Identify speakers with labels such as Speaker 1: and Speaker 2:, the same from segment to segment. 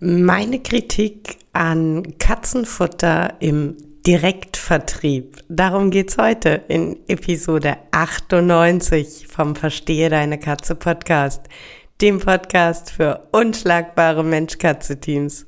Speaker 1: Meine Kritik an Katzenfutter im Direktvertrieb. Darum geht's heute in Episode 98 vom Verstehe deine Katze Podcast, dem Podcast für unschlagbare Mensch-Katze-Teams.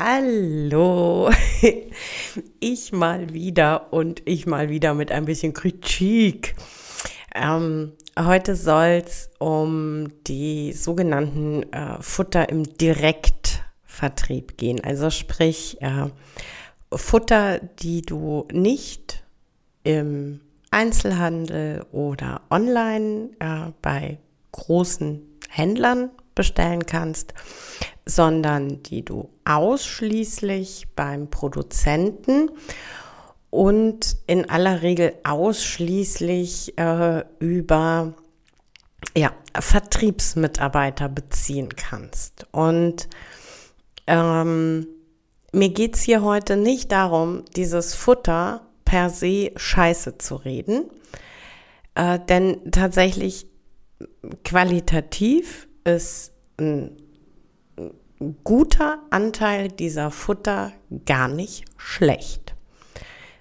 Speaker 1: Hallo, ich mal wieder und ich mal wieder mit ein bisschen Kritik. Ähm, heute soll es um die sogenannten äh, Futter im Direktvertrieb gehen. Also sprich äh, Futter, die du nicht im Einzelhandel oder online äh, bei großen Händlern bestellen kannst, sondern die du ausschließlich beim Produzenten und in aller Regel ausschließlich äh, über ja, Vertriebsmitarbeiter beziehen kannst. Und ähm, mir geht's hier heute nicht darum, dieses Futter per se scheiße zu reden, äh, denn tatsächlich qualitativ ist ein guter Anteil dieser Futter gar nicht schlecht.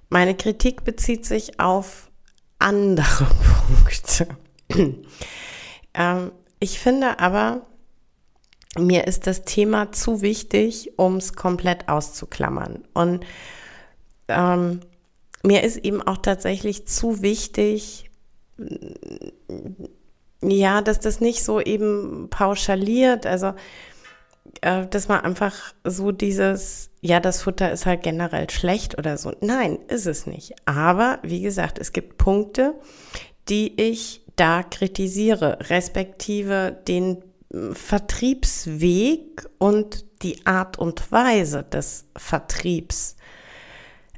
Speaker 1: Meine Kritik bezieht sich auf andere Punkte. ähm, ich finde aber, mir ist das Thema zu wichtig, um es komplett auszuklammern. Und ähm, mir ist eben auch tatsächlich zu wichtig, ja, dass das nicht so eben pauschaliert. Also äh, dass man einfach so dieses, ja, das Futter ist halt generell schlecht oder so. Nein, ist es nicht. Aber wie gesagt, es gibt Punkte, die ich da kritisiere, respektive den hm, Vertriebsweg und die Art und Weise des Vertriebs.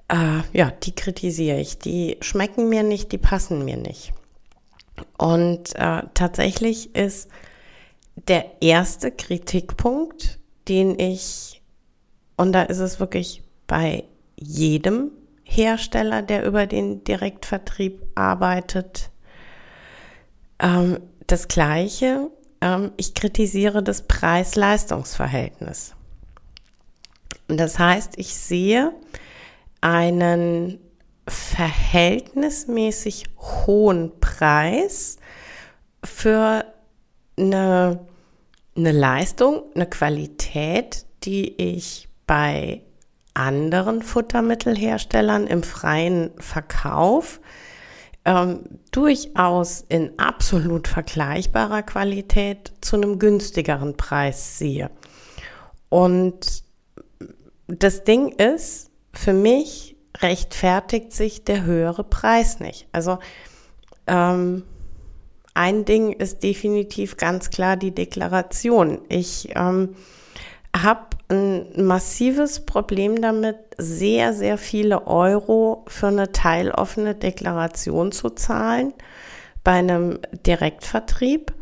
Speaker 1: Äh, ja, die kritisiere ich. Die schmecken mir nicht, die passen mir nicht. Und äh, tatsächlich ist der erste Kritikpunkt, den ich, und da ist es wirklich bei jedem Hersteller, der über den Direktvertrieb arbeitet, ähm, das Gleiche. Ähm, ich kritisiere das Preis-Leistungs-Verhältnis. Das heißt, ich sehe einen verhältnismäßig hohen Preis für eine, eine Leistung, eine Qualität, die ich bei anderen Futtermittelherstellern im freien Verkauf ähm, durchaus in absolut vergleichbarer Qualität zu einem günstigeren Preis sehe. Und das Ding ist, für mich rechtfertigt sich der höhere Preis nicht. Also ähm, ein Ding ist definitiv ganz klar die Deklaration. Ich ähm, habe ein massives Problem damit, sehr, sehr viele Euro für eine teiloffene Deklaration zu zahlen bei einem Direktvertrieb,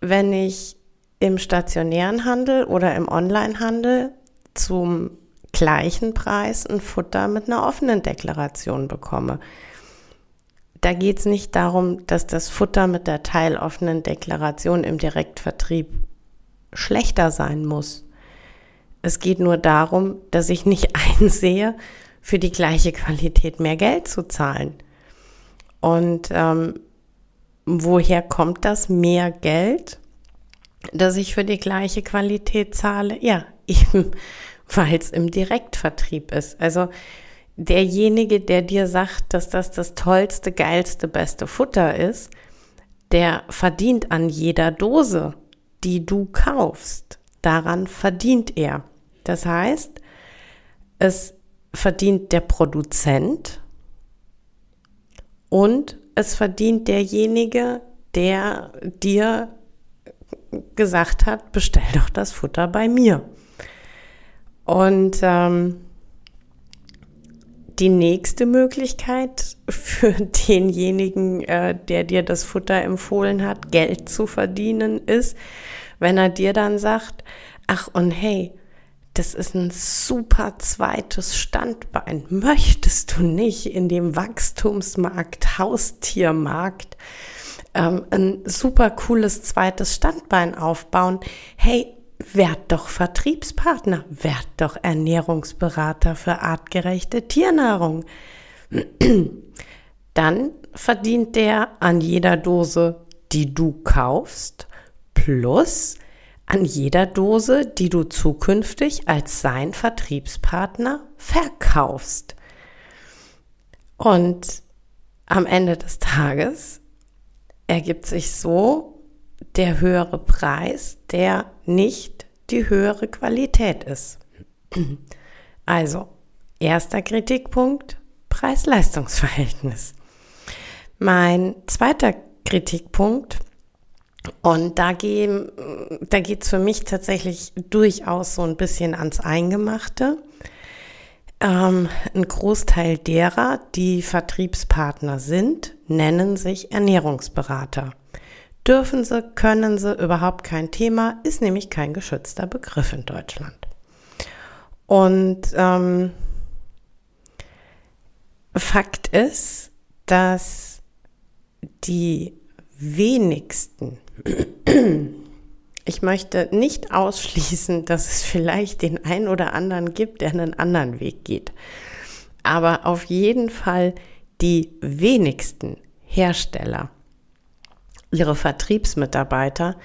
Speaker 1: wenn ich im stationären Handel oder im Onlinehandel zum gleichen Preis ein Futter mit einer offenen Deklaration bekomme da geht es nicht darum, dass das Futter mit der teiloffenen Deklaration im Direktvertrieb schlechter sein muss. Es geht nur darum, dass ich nicht einsehe, für die gleiche Qualität mehr Geld zu zahlen. Und ähm, woher kommt das mehr Geld, dass ich für die gleiche Qualität zahle? Ja, eben weil es im Direktvertrieb ist. Also derjenige, der dir sagt, dass das das tollste, geilste, beste Futter ist, der verdient an jeder Dose, die du kaufst. Daran verdient er. Das heißt, es verdient der Produzent und es verdient derjenige, der dir gesagt hat, bestell doch das Futter bei mir. Und ähm, die nächste Möglichkeit für denjenigen, äh, der dir das Futter empfohlen hat, Geld zu verdienen, ist, wenn er dir dann sagt, ach und hey, das ist ein super zweites Standbein. Möchtest du nicht in dem Wachstumsmarkt, Haustiermarkt, ähm, ein super cooles zweites Standbein aufbauen? Hey, werd doch Vertriebspartner, werd doch Ernährungsberater für artgerechte Tiernahrung. Dann verdient der an jeder Dose, die du kaufst, plus an jeder Dose, die du zukünftig als sein Vertriebspartner verkaufst. Und am Ende des Tages ergibt sich so der höhere Preis, der nicht die höhere Qualität ist. Also, erster Kritikpunkt, Preis-Leistungs-Verhältnis. Mein zweiter Kritikpunkt und da, da geht es für mich tatsächlich durchaus so ein bisschen ans Eingemachte. Ähm, ein Großteil derer, die Vertriebspartner sind, nennen sich Ernährungsberater. Dürfen sie, können sie, überhaupt kein Thema, ist nämlich kein geschützter Begriff in Deutschland. Und ähm, Fakt ist, dass die wenigsten ich möchte nicht ausschließen, dass es vielleicht den einen oder anderen gibt, der einen anderen Weg geht. Aber auf jeden Fall die wenigsten Hersteller ihre Vertriebsmitarbeiter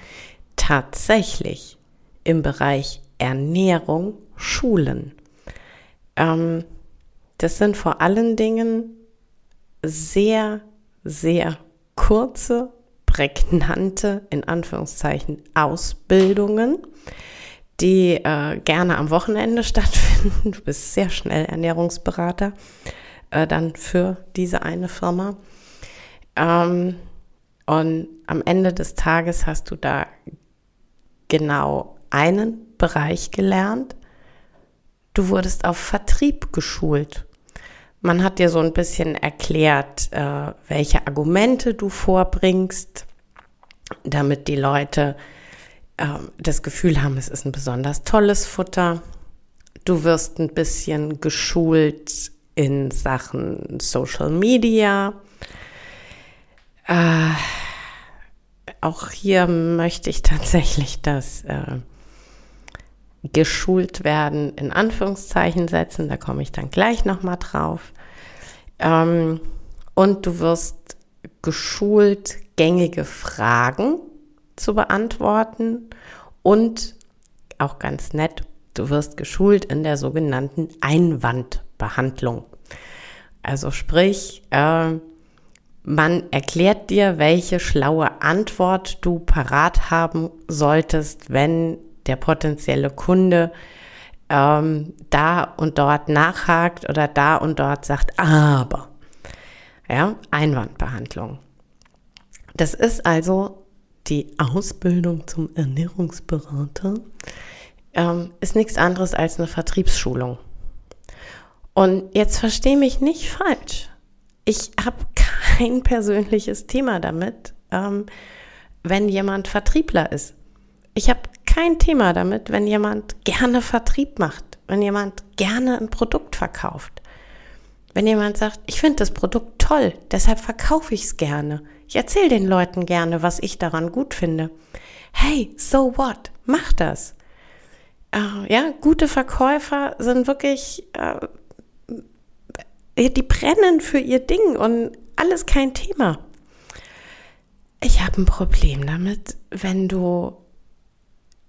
Speaker 1: tatsächlich im Bereich Ernährung schulen. Ähm, das sind vor allen Dingen sehr, sehr kurze prägnante, in Anführungszeichen, Ausbildungen, die äh, gerne am Wochenende stattfinden. Du bist sehr schnell Ernährungsberater äh, dann für diese eine Firma. Ähm, und am Ende des Tages hast du da genau einen Bereich gelernt. Du wurdest auf Vertrieb geschult. Man hat dir so ein bisschen erklärt, äh, welche Argumente du vorbringst, damit die Leute äh, das Gefühl haben, es ist ein besonders tolles Futter. Du wirst ein bisschen geschult in Sachen Social Media. Äh, auch hier möchte ich tatsächlich das äh, geschult werden in Anführungszeichen setzen. Da komme ich dann gleich nochmal drauf. Ähm, und du wirst geschult, gängige Fragen zu beantworten und auch ganz nett, du wirst geschult in der sogenannten Einwandbehandlung. Also sprich, äh, man erklärt dir, welche schlaue Antwort du parat haben solltest, wenn der potenzielle Kunde ähm, da und dort nachhakt oder da und dort sagt, aber. Ja, Einwandbehandlung. Das ist also die Ausbildung zum Ernährungsberater, ähm, ist nichts anderes als eine Vertriebsschulung. Und jetzt verstehe mich nicht falsch. Ich habe kein persönliches Thema damit, ähm, wenn jemand Vertriebler ist. Ich habe kein Thema damit, wenn jemand gerne Vertrieb macht, wenn jemand gerne ein Produkt verkauft. Wenn jemand sagt, ich finde das Produkt toll, deshalb verkaufe ich es gerne. Ich erzähle den Leuten gerne, was ich daran gut finde. Hey, so what? Mach das. Äh, ja, gute Verkäufer sind wirklich, äh, die brennen für ihr Ding und alles kein Thema. Ich habe ein Problem damit, wenn du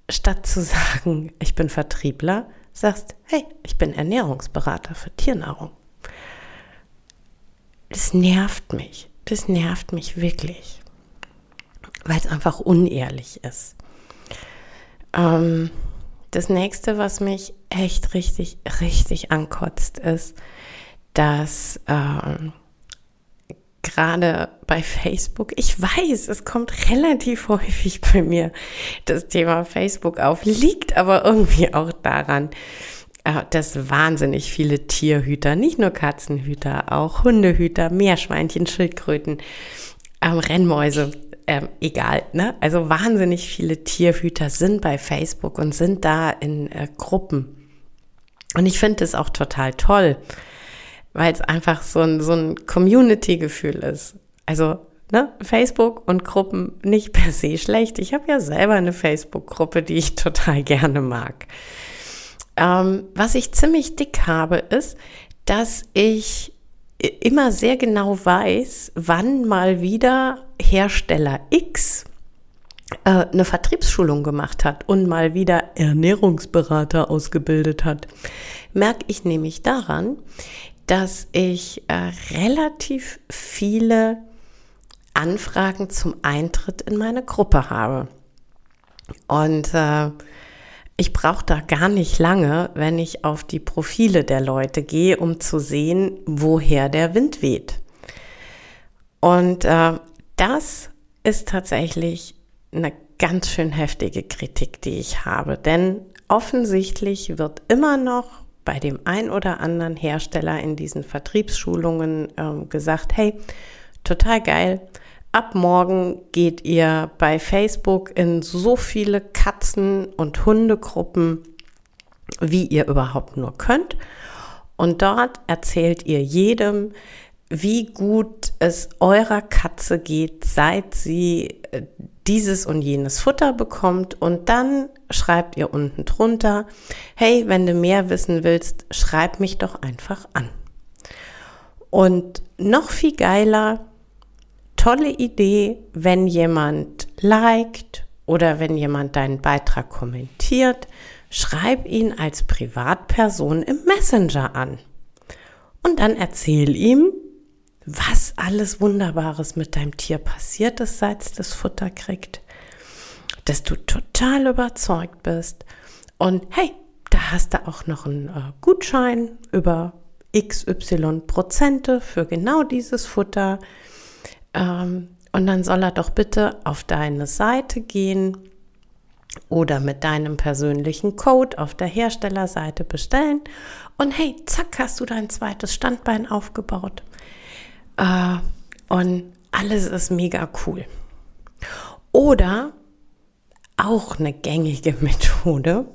Speaker 1: statt zu sagen, ich bin Vertriebler, sagst, hey, ich bin Ernährungsberater für Tiernahrung. Das nervt mich. Das nervt mich wirklich. Weil es einfach unehrlich ist. Ähm, das nächste, was mich echt richtig, richtig ankotzt, ist, dass ähm, gerade bei Facebook, ich weiß, es kommt relativ häufig bei mir das Thema Facebook auf, liegt aber irgendwie auch daran, äh, dass wahnsinnig viele Tierhüter, nicht nur Katzenhüter, auch Hundehüter, Meerschweinchen, Schildkröten, ähm, Rennmäuse, ähm, egal, ne? Also wahnsinnig viele Tierhüter sind bei Facebook und sind da in äh, Gruppen. Und ich finde es auch total toll weil es einfach so ein, so ein Community-Gefühl ist. Also ne, Facebook und Gruppen nicht per se schlecht. Ich habe ja selber eine Facebook-Gruppe, die ich total gerne mag. Ähm, was ich ziemlich dick habe, ist, dass ich immer sehr genau weiß, wann mal wieder Hersteller X äh, eine Vertriebsschulung gemacht hat und mal wieder Ernährungsberater ausgebildet hat. Merke ich nämlich daran, dass ich äh, relativ viele Anfragen zum Eintritt in meine Gruppe habe. Und äh, ich brauche da gar nicht lange, wenn ich auf die Profile der Leute gehe, um zu sehen, woher der Wind weht. Und äh, das ist tatsächlich eine ganz schön heftige Kritik, die ich habe. Denn offensichtlich wird immer noch bei dem ein oder anderen Hersteller in diesen Vertriebsschulungen ähm, gesagt, hey, total geil. Ab morgen geht ihr bei Facebook in so viele Katzen- und Hundegruppen, wie ihr überhaupt nur könnt. Und dort erzählt ihr jedem, wie gut es eurer Katze geht, seit sie äh, dieses und jenes Futter bekommt und dann schreibt ihr unten drunter, hey, wenn du mehr wissen willst, schreib mich doch einfach an. Und noch viel geiler, tolle Idee, wenn jemand liked oder wenn jemand deinen Beitrag kommentiert, schreib ihn als Privatperson im Messenger an. Und dann erzähl ihm, was alles Wunderbares mit deinem Tier passiert ist, seit es das Futter kriegt, dass du total überzeugt bist und hey, da hast du auch noch einen äh, Gutschein über XY Prozente für genau dieses Futter. Ähm, und dann soll er doch bitte auf deine Seite gehen oder mit deinem persönlichen Code auf der Herstellerseite bestellen. Und hey, zack, hast du dein zweites Standbein aufgebaut. Äh, und alles ist mega cool. Oder auch eine gängige Methode.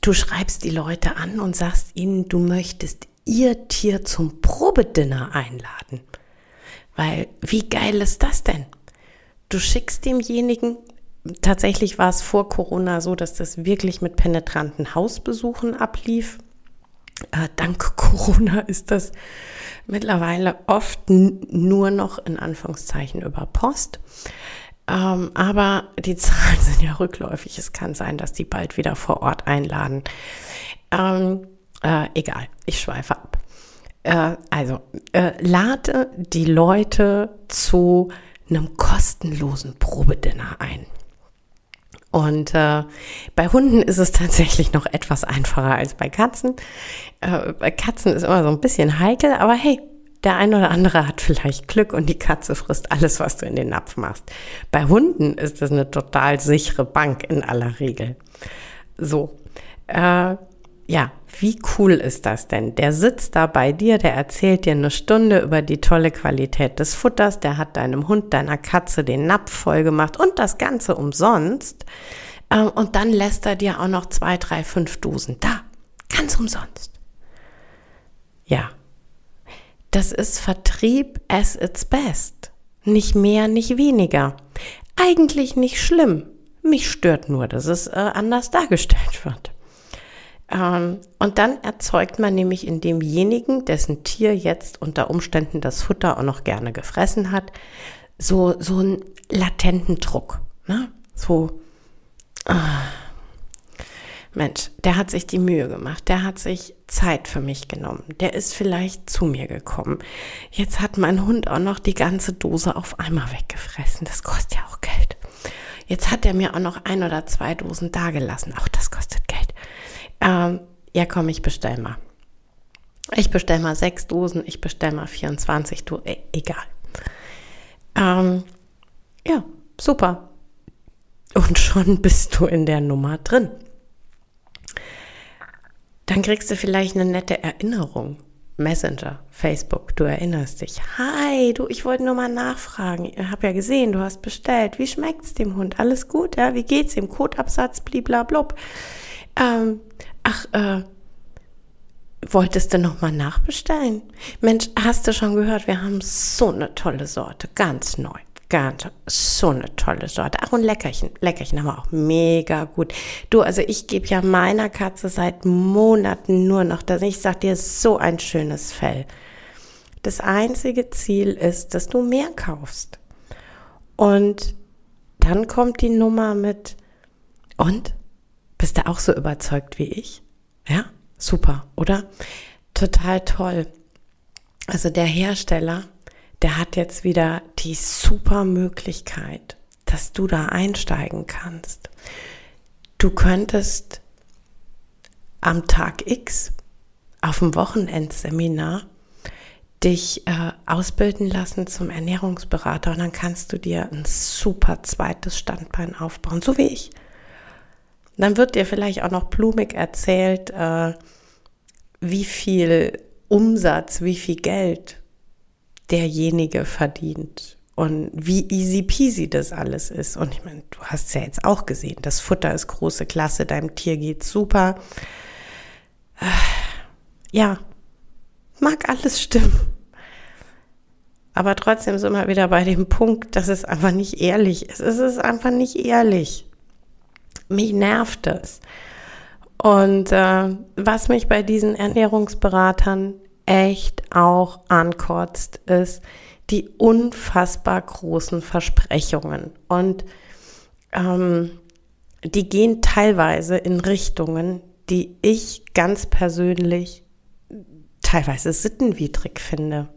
Speaker 1: Du schreibst die Leute an und sagst ihnen, du möchtest ihr Tier zum Probedinner einladen. Weil, wie geil ist das denn? Du schickst demjenigen, tatsächlich war es vor Corona so, dass das wirklich mit penetranten Hausbesuchen ablief. Äh, dank Corona ist das mittlerweile oft nur noch in Anführungszeichen über Post. Ähm, aber die Zahlen sind ja rückläufig. Es kann sein, dass die bald wieder vor Ort einladen. Ähm, äh, egal, ich schweife ab. Äh, also, äh, lade die Leute zu einem kostenlosen Probedinner ein. Und äh, bei Hunden ist es tatsächlich noch etwas einfacher als bei Katzen. Äh, bei Katzen ist immer so ein bisschen heikel, aber hey, der eine oder andere hat vielleicht Glück und die Katze frisst alles, was du in den Napf machst. Bei Hunden ist das eine total sichere Bank in aller Regel. So, äh, ja, wie cool ist das denn? Der sitzt da bei dir, der erzählt dir eine Stunde über die tolle Qualität des Futters, der hat deinem Hund, deiner Katze den Napf voll gemacht und das Ganze umsonst. Äh, und dann lässt er dir auch noch zwei, drei, fünf Dosen da. Ganz umsonst. Ja. Das ist Vertrieb as its best. Nicht mehr, nicht weniger. Eigentlich nicht schlimm. Mich stört nur, dass es äh, anders dargestellt wird. Ähm, und dann erzeugt man nämlich in demjenigen, dessen Tier jetzt unter Umständen das Futter auch noch gerne gefressen hat, so, so einen latenten Druck. Ne? So, ah, Mensch, der hat sich die Mühe gemacht, der hat sich Zeit für mich genommen, der ist vielleicht zu mir gekommen. Jetzt hat mein Hund auch noch die ganze Dose auf einmal weggefressen. Das kostet ja auch Geld. Jetzt hat er mir auch noch ein oder zwei Dosen dagelassen. Auch das kostet Geld. Ähm, ja, komm, ich bestell mal. Ich bestell mal sechs Dosen, ich bestell mal 24, du, e egal. Ähm, ja, super. Und schon bist du in der Nummer drin. Dann kriegst du vielleicht eine nette Erinnerung. Messenger, Facebook, du erinnerst dich. Hi, du, ich wollte nur mal nachfragen. Ich habe ja gesehen, du hast bestellt. Wie schmeckt's dem Hund? Alles gut, ja? Wie geht's ihm? Kotabsatz, bliblablub. Ähm, ach, äh, wolltest du noch mal nachbestellen? Mensch, hast du schon gehört, wir haben so eine tolle Sorte, ganz neu. Ganz so eine tolle Sorte. Ach, und Leckerchen. Leckerchen haben wir auch mega gut. Du, also ich gebe ja meiner Katze seit Monaten nur noch das. Ich sag dir, so ein schönes Fell. Das einzige Ziel ist, dass du mehr kaufst. Und dann kommt die Nummer mit, und? Bist du auch so überzeugt wie ich? Ja? Super, oder? Total toll. Also der Hersteller der hat jetzt wieder die super Möglichkeit, dass du da einsteigen kannst. Du könntest am Tag X auf dem Wochenendseminar dich äh, ausbilden lassen zum Ernährungsberater und dann kannst du dir ein super zweites Standbein aufbauen, so wie ich. Dann wird dir vielleicht auch noch blumig erzählt, äh, wie viel Umsatz, wie viel Geld derjenige verdient und wie easy peasy das alles ist. Und ich meine, du hast es ja jetzt auch gesehen, das Futter ist große Klasse, deinem Tier geht's super. Ja, mag alles stimmen. Aber trotzdem sind wir wieder bei dem Punkt, dass es einfach nicht ehrlich ist. Es ist einfach nicht ehrlich. Mich nervt es. Und äh, was mich bei diesen Ernährungsberatern echt auch ankotzt, ist die unfassbar großen Versprechungen. Und ähm, die gehen teilweise in Richtungen, die ich ganz persönlich teilweise sittenwidrig finde.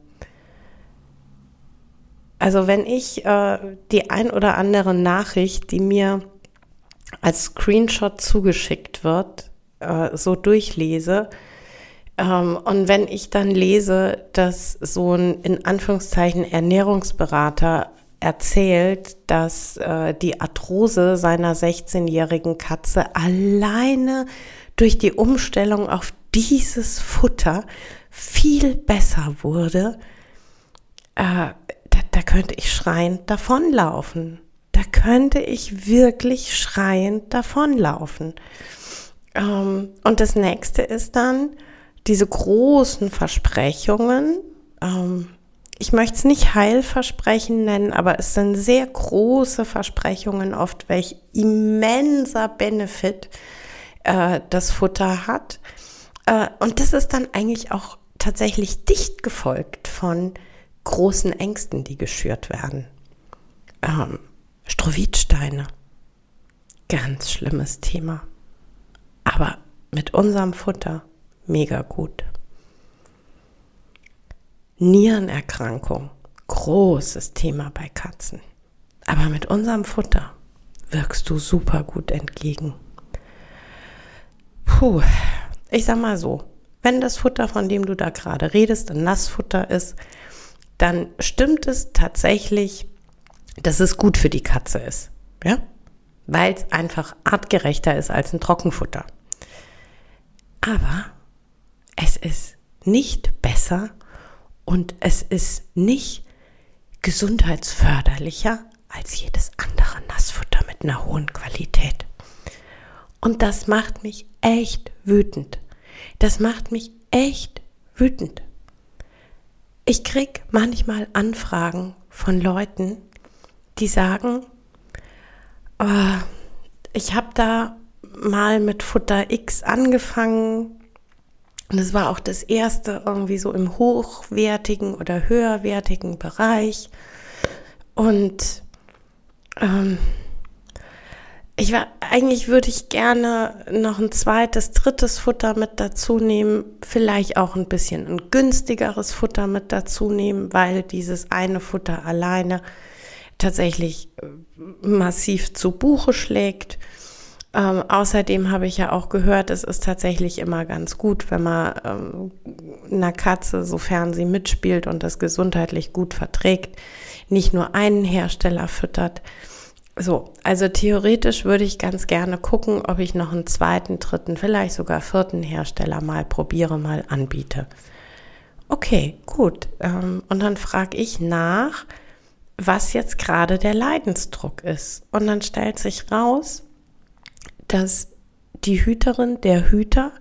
Speaker 1: Also wenn ich äh, die ein oder andere Nachricht, die mir als Screenshot zugeschickt wird, äh, so durchlese, und wenn ich dann lese, dass so ein in Anführungszeichen Ernährungsberater erzählt, dass äh, die Arthrose seiner 16-jährigen Katze alleine durch die Umstellung auf dieses Futter viel besser wurde, äh, da, da könnte ich schreiend davonlaufen. Da könnte ich wirklich schreiend davonlaufen. Ähm, und das nächste ist dann, diese großen Versprechungen, ähm, ich möchte es nicht Heilversprechen nennen, aber es sind sehr große Versprechungen oft, welch immenser Benefit äh, das Futter hat. Äh, und das ist dann eigentlich auch tatsächlich dicht gefolgt von großen Ängsten, die geschürt werden. Ähm, Strohwitsteine, ganz schlimmes Thema. Aber mit unserem Futter mega gut. Nierenerkrankung, großes Thema bei Katzen. Aber mit unserem Futter wirkst du super gut entgegen. Puh, ich sag mal so, wenn das Futter, von dem du da gerade redest, ein Nassfutter ist, dann stimmt es tatsächlich, dass es gut für die Katze ist. Ja? Weil es einfach artgerechter ist als ein Trockenfutter. Aber es ist nicht besser und es ist nicht gesundheitsförderlicher als jedes andere Nassfutter mit einer hohen Qualität. Und das macht mich echt wütend. Das macht mich echt wütend. Ich krieg manchmal Anfragen von Leuten, die sagen, oh, ich habe da mal mit Futter X angefangen, und es war auch das erste irgendwie so im hochwertigen oder höherwertigen Bereich. Und ähm, ich war, eigentlich würde ich gerne noch ein zweites, drittes Futter mit dazu nehmen, vielleicht auch ein bisschen ein günstigeres Futter mit dazu nehmen, weil dieses eine Futter alleine tatsächlich äh, massiv zu Buche schlägt. Ähm, außerdem habe ich ja auch gehört, es ist tatsächlich immer ganz gut, wenn man ähm, einer Katze, sofern sie mitspielt und das gesundheitlich gut verträgt, nicht nur einen Hersteller füttert. So, also theoretisch würde ich ganz gerne gucken, ob ich noch einen zweiten, dritten, vielleicht sogar vierten Hersteller mal probiere, mal anbiete. Okay, gut. Ähm, und dann frage ich nach, was jetzt gerade der Leidensdruck ist. Und dann stellt sich raus, dass die Hüterin, der Hüter,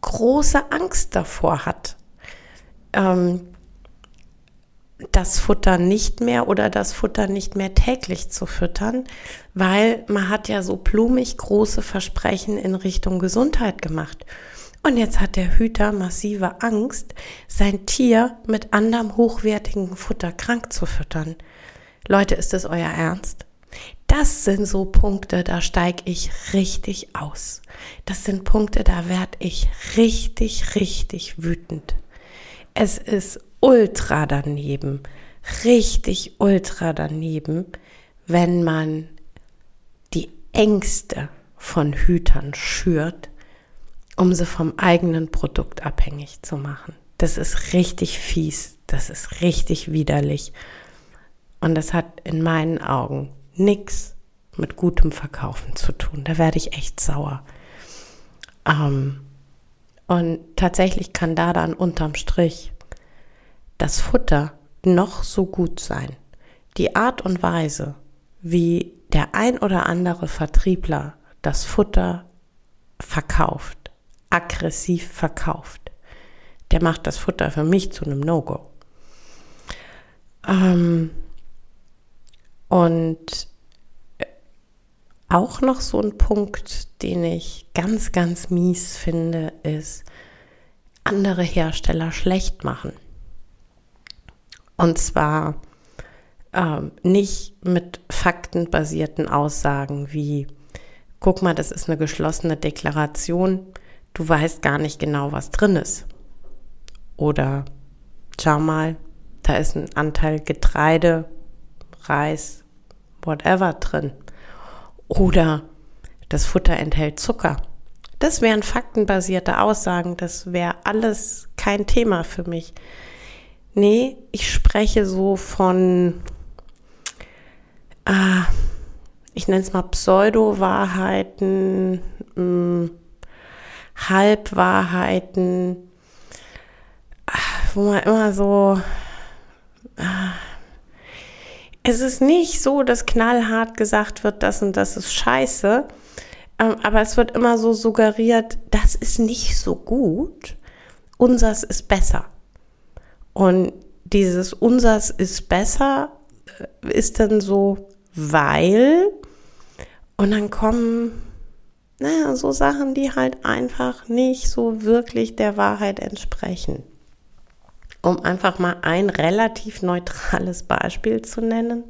Speaker 1: große Angst davor hat, ähm, das Futter nicht mehr oder das Futter nicht mehr täglich zu füttern, weil man hat ja so blumig große Versprechen in Richtung Gesundheit gemacht. Und jetzt hat der Hüter massive Angst, sein Tier mit anderem hochwertigen Futter krank zu füttern. Leute, ist das euer Ernst? Das sind so Punkte, da steige ich richtig aus. Das sind Punkte, da werde ich richtig, richtig wütend. Es ist ultra daneben, richtig ultra daneben, wenn man die Ängste von Hütern schürt, um sie vom eigenen Produkt abhängig zu machen. Das ist richtig fies, das ist richtig widerlich. Und das hat in meinen Augen nichts mit gutem Verkaufen zu tun. Da werde ich echt sauer. Ähm, und tatsächlich kann da dann unterm Strich das Futter noch so gut sein. Die Art und Weise, wie der ein oder andere Vertriebler das Futter verkauft, aggressiv verkauft, der macht das Futter für mich zu einem No-Go. Ähm, und auch noch so ein Punkt, den ich ganz, ganz mies finde, ist andere Hersteller schlecht machen. Und zwar ähm, nicht mit faktenbasierten Aussagen wie, guck mal, das ist eine geschlossene Deklaration, du weißt gar nicht genau, was drin ist. Oder schau mal, da ist ein Anteil Getreide, Reis, whatever drin. Oder das Futter enthält Zucker. Das wären faktenbasierte Aussagen, das wäre alles kein Thema für mich. Nee, ich spreche so von, äh, ich nenne es mal Pseudo-Wahrheiten, hm, Halbwahrheiten, wo man immer so, äh, es ist nicht so, dass knallhart gesagt wird, das und das ist scheiße, ähm, aber es wird immer so suggeriert, das ist nicht so gut, unsers ist besser. Und dieses unsers ist besser äh, ist dann so, weil, und dann kommen naja, so Sachen, die halt einfach nicht so wirklich der Wahrheit entsprechen um einfach mal ein relativ neutrales Beispiel zu nennen,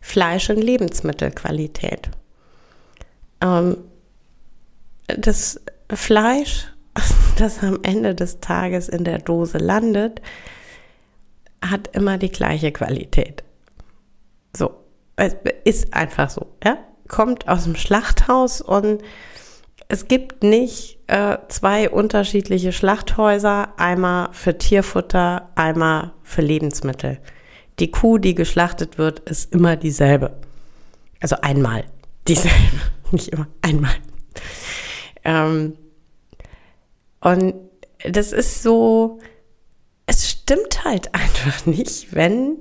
Speaker 1: Fleisch und Lebensmittelqualität. Ähm, das Fleisch, das am Ende des Tages in der Dose landet, hat immer die gleiche Qualität. So, es ist einfach so, ja? Kommt aus dem Schlachthaus und es gibt nicht äh, zwei unterschiedliche Schlachthäuser, einmal für Tierfutter, einmal für Lebensmittel. Die Kuh, die geschlachtet wird, ist immer dieselbe. Also einmal dieselbe, nicht immer, einmal. Ähm, und das ist so, es stimmt halt einfach nicht, wenn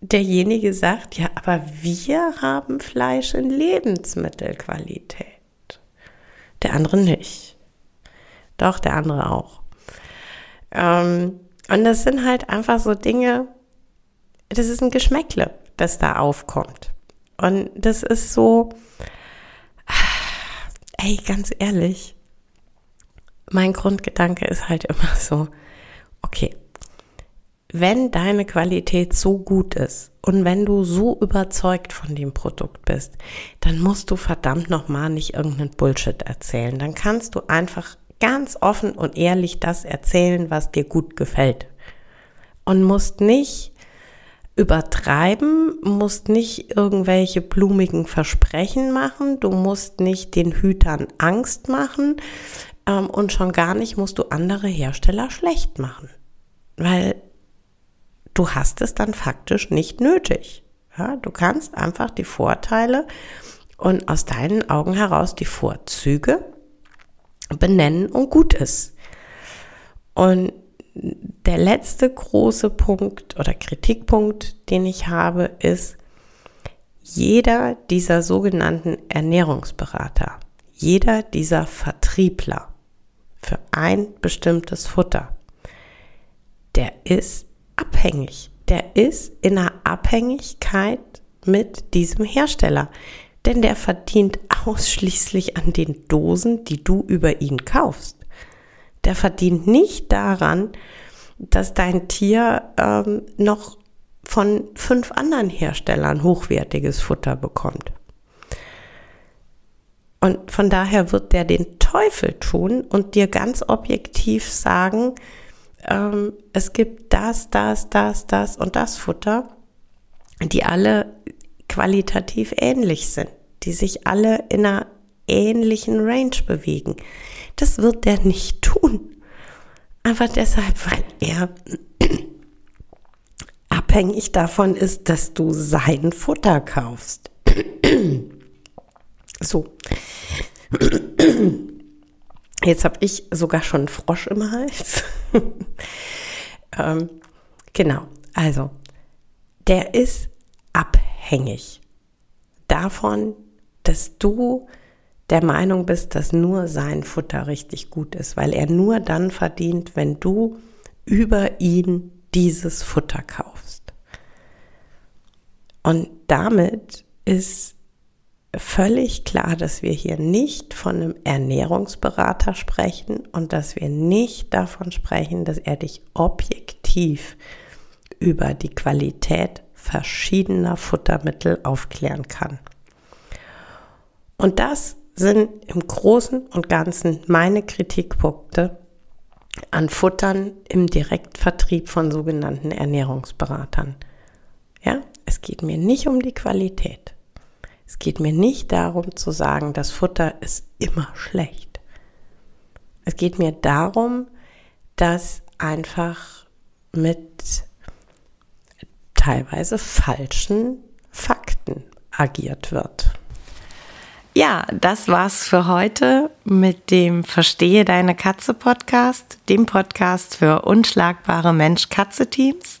Speaker 1: derjenige sagt, ja, aber wir haben Fleisch in Lebensmittelqualität der andere nicht. Doch, der andere auch. Ähm, und das sind halt einfach so Dinge, das ist ein Geschmäckle, das da aufkommt. Und das ist so, ey, ganz ehrlich, mein Grundgedanke ist halt immer so, okay, wenn deine Qualität so gut ist und wenn du so überzeugt von dem Produkt bist, dann musst du verdammt nochmal nicht irgendeinen Bullshit erzählen. Dann kannst du einfach ganz offen und ehrlich das erzählen, was dir gut gefällt. Und musst nicht übertreiben, musst nicht irgendwelche blumigen Versprechen machen, du musst nicht den Hütern Angst machen ähm, und schon gar nicht musst du andere Hersteller schlecht machen. Weil du hast es dann faktisch nicht nötig. Ja, du kannst einfach die Vorteile und aus deinen Augen heraus die Vorzüge benennen und gut ist. Und der letzte große Punkt oder Kritikpunkt, den ich habe, ist, jeder dieser sogenannten Ernährungsberater, jeder dieser Vertriebler für ein bestimmtes Futter, der ist abhängig. Der ist in einer Abhängigkeit mit diesem Hersteller. Denn der verdient ausschließlich an den Dosen, die du über ihn kaufst. Der verdient nicht daran, dass dein Tier ähm, noch von fünf anderen Herstellern hochwertiges Futter bekommt. Und von daher wird der den Teufel tun und dir ganz objektiv sagen, ähm, es gibt das, das, das, das und das Futter, die alle qualitativ ähnlich sind, die sich alle in einer ähnlichen Range bewegen. Das wird der nicht tun. Einfach deshalb, weil er abhängig davon ist, dass du sein Futter kaufst. so. Jetzt habe ich sogar schon einen Frosch im Hals. ähm, genau, also der ist abhängig davon, dass du der Meinung bist, dass nur sein Futter richtig gut ist, weil er nur dann verdient, wenn du über ihn dieses Futter kaufst. Und damit ist völlig klar, dass wir hier nicht von einem Ernährungsberater sprechen und dass wir nicht davon sprechen, dass er dich objektiv über die Qualität verschiedener Futtermittel aufklären kann. Und das sind im Großen und Ganzen meine Kritikpunkte an Futtern im Direktvertrieb von sogenannten Ernährungsberatern. Ja, es geht mir nicht um die Qualität. Es geht mir nicht darum zu sagen, das Futter ist immer schlecht. Es geht mir darum, dass einfach mit teilweise falschen Fakten agiert wird. Ja, das war's für heute mit dem Verstehe deine Katze Podcast, dem Podcast für unschlagbare Mensch-Katze-Teams.